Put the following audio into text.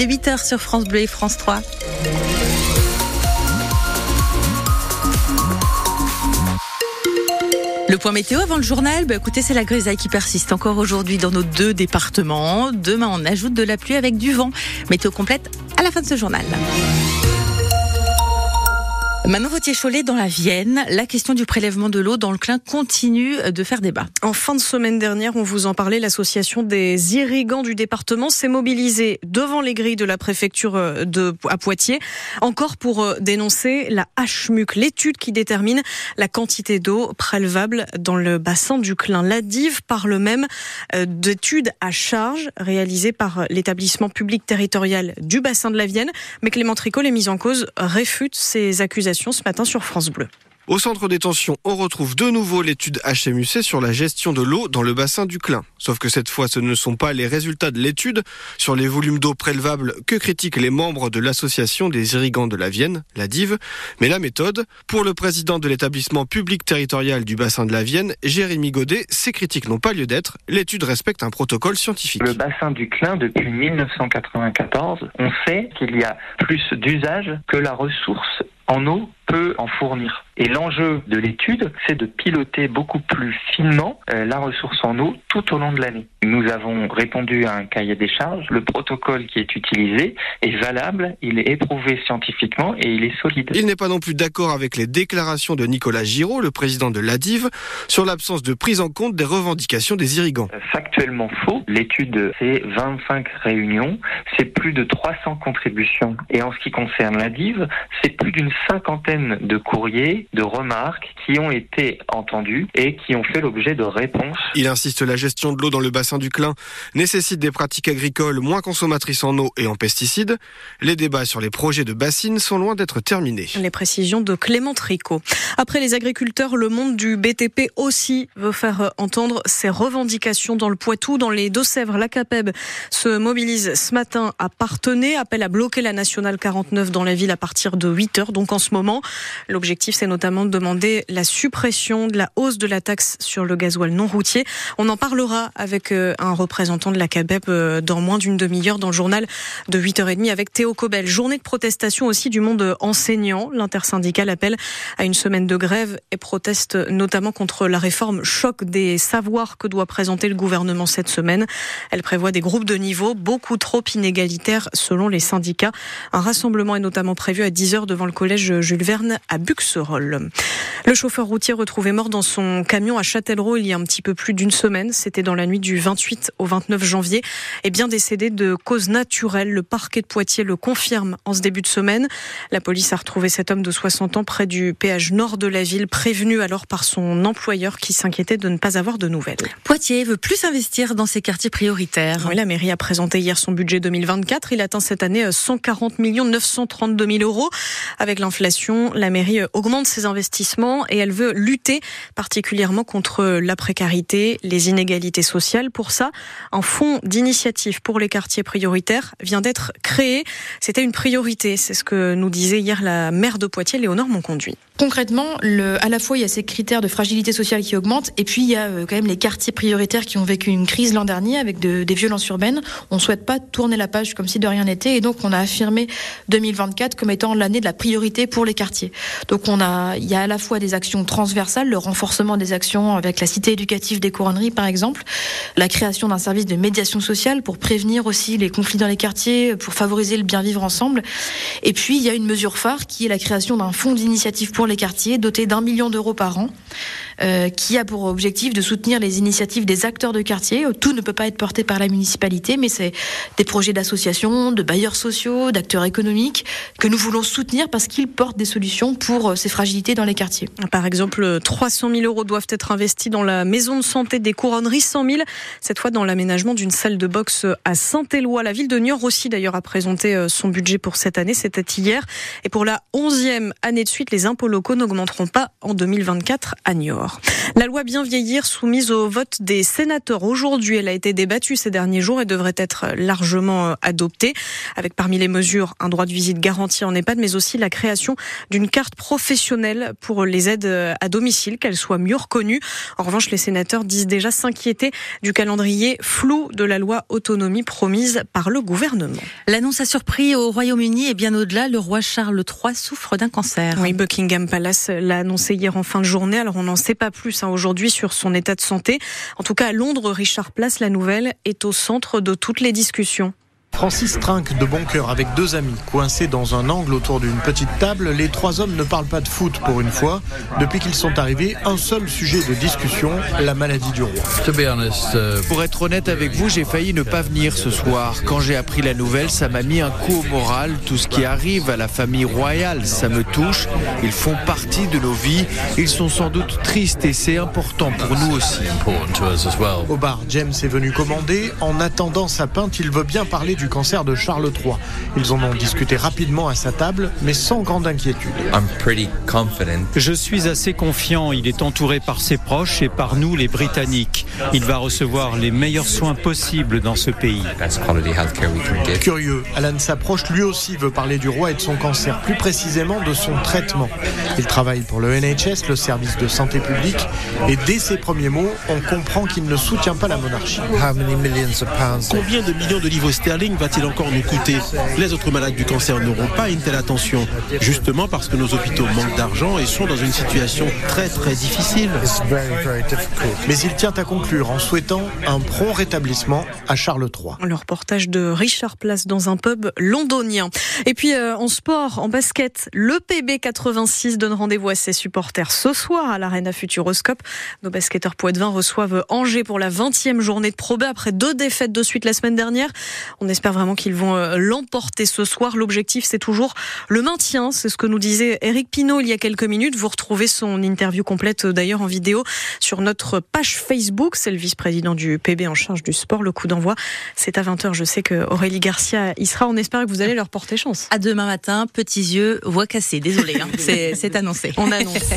Il est 8h sur France Bleu et France 3. Le point météo avant le journal, bah écoutez, c'est la grisaille qui persiste encore aujourd'hui dans nos deux départements. Demain, on ajoute de la pluie avec du vent. Météo complète à la fin de ce journal. Manon Vautier-Cholet dans la Vienne, la question du prélèvement de l'eau dans le Clin continue de faire débat. En fin de semaine dernière, on vous en parlait, l'association des irrigants du département s'est mobilisée devant les grilles de la préfecture euh, de, à Poitiers, encore pour euh, dénoncer la HMUC, l'étude qui détermine la quantité d'eau prélevable dans le bassin du Clin. La DIV parle même euh, d'études à charge réalisées par l'établissement public territorial du bassin de la Vienne, mais Clément Tricot, les mises en cause, réfute ces accusations ce matin sur France Bleu. Au centre détention, on retrouve de nouveau l'étude HMUC sur la gestion de l'eau dans le bassin du Clin. Sauf que cette fois, ce ne sont pas les résultats de l'étude sur les volumes d'eau prélevables que critiquent les membres de l'association des irrigants de la Vienne, la DIV, mais la méthode. Pour le président de l'établissement public territorial du bassin de la Vienne, Jérémy Godet, ces critiques n'ont pas lieu d'être. L'étude respecte un protocole scientifique. Le bassin du Clin, depuis 1994, on sait qu'il y a plus d'usage que la ressource en eau peut en fournir. Et l'enjeu de l'étude, c'est de piloter beaucoup plus finement euh, la ressource en eau tout au long de l'année. Nous avons répondu à un cahier des charges. Le protocole qui est utilisé est valable, il est éprouvé scientifiquement et il est solide. Il n'est pas non plus d'accord avec les déclarations de Nicolas Giraud, le président de l'ADIV, sur l'absence de prise en compte des revendications des irrigants. Euh, factuellement faux. L'étude, c'est 25 réunions, c'est plus de 300 contributions. Et en ce qui concerne l'ADIV, c'est plus d'une cinquantaine de courriers de remarques qui ont été entendues et qui ont fait l'objet de réponses. Il insiste la gestion de l'eau dans le bassin du Clin nécessite des pratiques agricoles moins consommatrices en eau et en pesticides. Les débats sur les projets de bassines sont loin d'être terminés. Les précisions de Clément Tricot. Après les agriculteurs, le monde du BTP aussi veut faire entendre ses revendications dans le Poitou, dans les Deux-Sèvres. La CAPEB se mobilise ce matin à Partenay, appelle à bloquer la nationale 49 dans la ville à partir de 8 heures, donc en ce moment. L'objectif, c'est notamment de demander la suppression de la hausse de la taxe sur le gasoil non routier. On en parlera avec euh, un représentant de la CABEP euh, dans moins d'une demi-heure dans le journal de 8h30 avec Théo Cobel. Journée de protestation aussi du monde enseignant. L'intersyndical appelle à une semaine de grève et proteste notamment contre la réforme choc des savoirs que doit présenter le gouvernement cette semaine. Elle prévoit des groupes de niveau beaucoup trop inégalitaires selon les syndicats. Un rassemblement est notamment prévu à 10h devant le collège Jules Verne à Buxerolles. Le chauffeur routier retrouvé mort dans son camion à Châtellerault il y a un petit peu plus d'une semaine, c'était dans la nuit du 28 au 29 janvier, est bien décédé de cause naturelle. Le parquet de Poitiers le confirme en ce début de semaine. La police a retrouvé cet homme de 60 ans près du péage nord de la ville, prévenu alors par son employeur qui s'inquiétait de ne pas avoir de nouvelles. Poitiers veut plus investir dans ses quartiers prioritaires. Oui, la mairie a présenté hier son budget 2024. Il atteint cette année 140 millions 932 000 euros. Avec l'inflation, la mairie augmente ses investissements et elle veut lutter particulièrement contre la précarité, les inégalités sociales. Pour ça, un fonds d'initiative pour les quartiers prioritaires vient d'être créé. C'était une priorité, c'est ce que nous disait hier la maire de Poitiers, Léonore Monconduit. Concrètement, à la fois il y a ces critères de fragilité sociale qui augmentent, et puis il y a euh, quand même les quartiers prioritaires qui ont vécu une crise l'an dernier avec de, des violences urbaines. On ne souhaite pas tourner la page comme si de rien n'était, et donc on a affirmé 2024 comme étant l'année de la priorité pour les quartiers. Donc on a, il y a à la fois des actions transversales, le renforcement des actions avec la cité éducative des couronneries par exemple, la création d'un service de médiation sociale pour prévenir aussi les conflits dans les quartiers, pour favoriser le bien vivre ensemble. Et puis il y a une mesure phare qui est la création d'un fonds d'initiative pour les quartiers, doté d'un million d'euros par an, euh, qui a pour objectif de soutenir les initiatives des acteurs de quartier. Tout ne peut pas être porté par la municipalité, mais c'est des projets d'associations, de bailleurs sociaux, d'acteurs économiques que nous voulons soutenir parce qu'ils portent des solutions pour euh, ces fragilités dans les quartiers. Par exemple, 300 000 euros doivent être investis dans la maison de santé des couronneries, 100 000 cette fois dans l'aménagement d'une salle de boxe à Saint-Éloi. La ville de Niort aussi d'ailleurs a présenté euh, son budget pour cette année, c'était hier. Et pour la onzième année de suite, les impôts locaux n'augmenteront pas en 2024 à Niort. La loi bien vieillir soumise au vote des sénateurs aujourd'hui, elle a été débattue ces derniers jours et devrait être largement adoptée, avec parmi les mesures un droit de visite garanti en EHPAD, mais aussi la création d'une carte professionnelle pour les aides à domicile, qu'elle soit mieux reconnue. En revanche, les sénateurs disent déjà s'inquiéter du calendrier flou de la loi autonomie promise par le gouvernement. L'annonce a surpris au Royaume-Uni et bien au-delà, le roi Charles III souffre d'un cancer. Oui, Buckingham Palace l'a annoncé hier en fin de journée. Alors on n'en sait pas plus hein, aujourd'hui sur son état de santé. En tout cas, à Londres, Richard Place, la nouvelle, est au centre de toutes les discussions. Francis trinque de bon cœur avec deux amis, coincés dans un angle autour d'une petite table. Les trois hommes ne parlent pas de foot pour une fois. Depuis qu'ils sont arrivés, un seul sujet de discussion, la maladie du roi. Uh, pour être honnête avec vous, j'ai failli ne pas venir ce soir. Quand j'ai appris la nouvelle, ça m'a mis un coup au moral. Tout ce qui arrive à la famille royale, ça me touche. Ils font partie de nos vies. Ils sont sans doute tristes et c'est important pour nous aussi. Au bar, James est venu commander. En attendant sa pinte, il veut bien parler du cancer de Charles III. Ils en ont discuté rapidement à sa table, mais sans grande inquiétude. Je suis assez confiant. Il est entouré par ses proches et par nous, les Britanniques. Il va recevoir les meilleurs soins possibles dans ce pays. Curieux, Alan s'approche, lui aussi veut parler du roi et de son cancer, plus précisément de son traitement. Il travaille pour le NHS, le service de santé publique, et dès ses premiers mots, on comprend qu'il ne soutient pas la monarchie. Combien de millions de livres sterling va-t-il encore nous coûter Les autres malades du cancer n'auront pas une telle attention, justement parce que nos hôpitaux manquent d'argent et sont dans une situation très très difficile. Mais il tient à conclure en souhaitant un prompt rétablissement à Charles III. Le reportage de Richard Place dans un pub londonien. Et puis euh, en sport, en basket, le PB 86 donne rendez-vous à ses supporters ce soir à l'Arena Futuroscope. Nos basketteurs poitevins reçoivent Angers pour la 20e journée de Pro B après deux défaites de suite la semaine dernière. On espère vraiment qu'ils vont euh, l'emporter ce soir. L'objectif, c'est toujours le maintien. C'est ce que nous disait Eric Pinault il y a quelques minutes. Vous retrouvez son interview complète euh, d'ailleurs en vidéo sur notre page Facebook. C'est le vice-président du PB en charge du sport. Le coup d'envoi, c'est à 20h. Je sais que Aurélie Garcia y sera. On espère que vous allez leur porter chance. À demain matin, petits yeux, voix cassée. Désolé, hein. c'est annoncé. On annonce.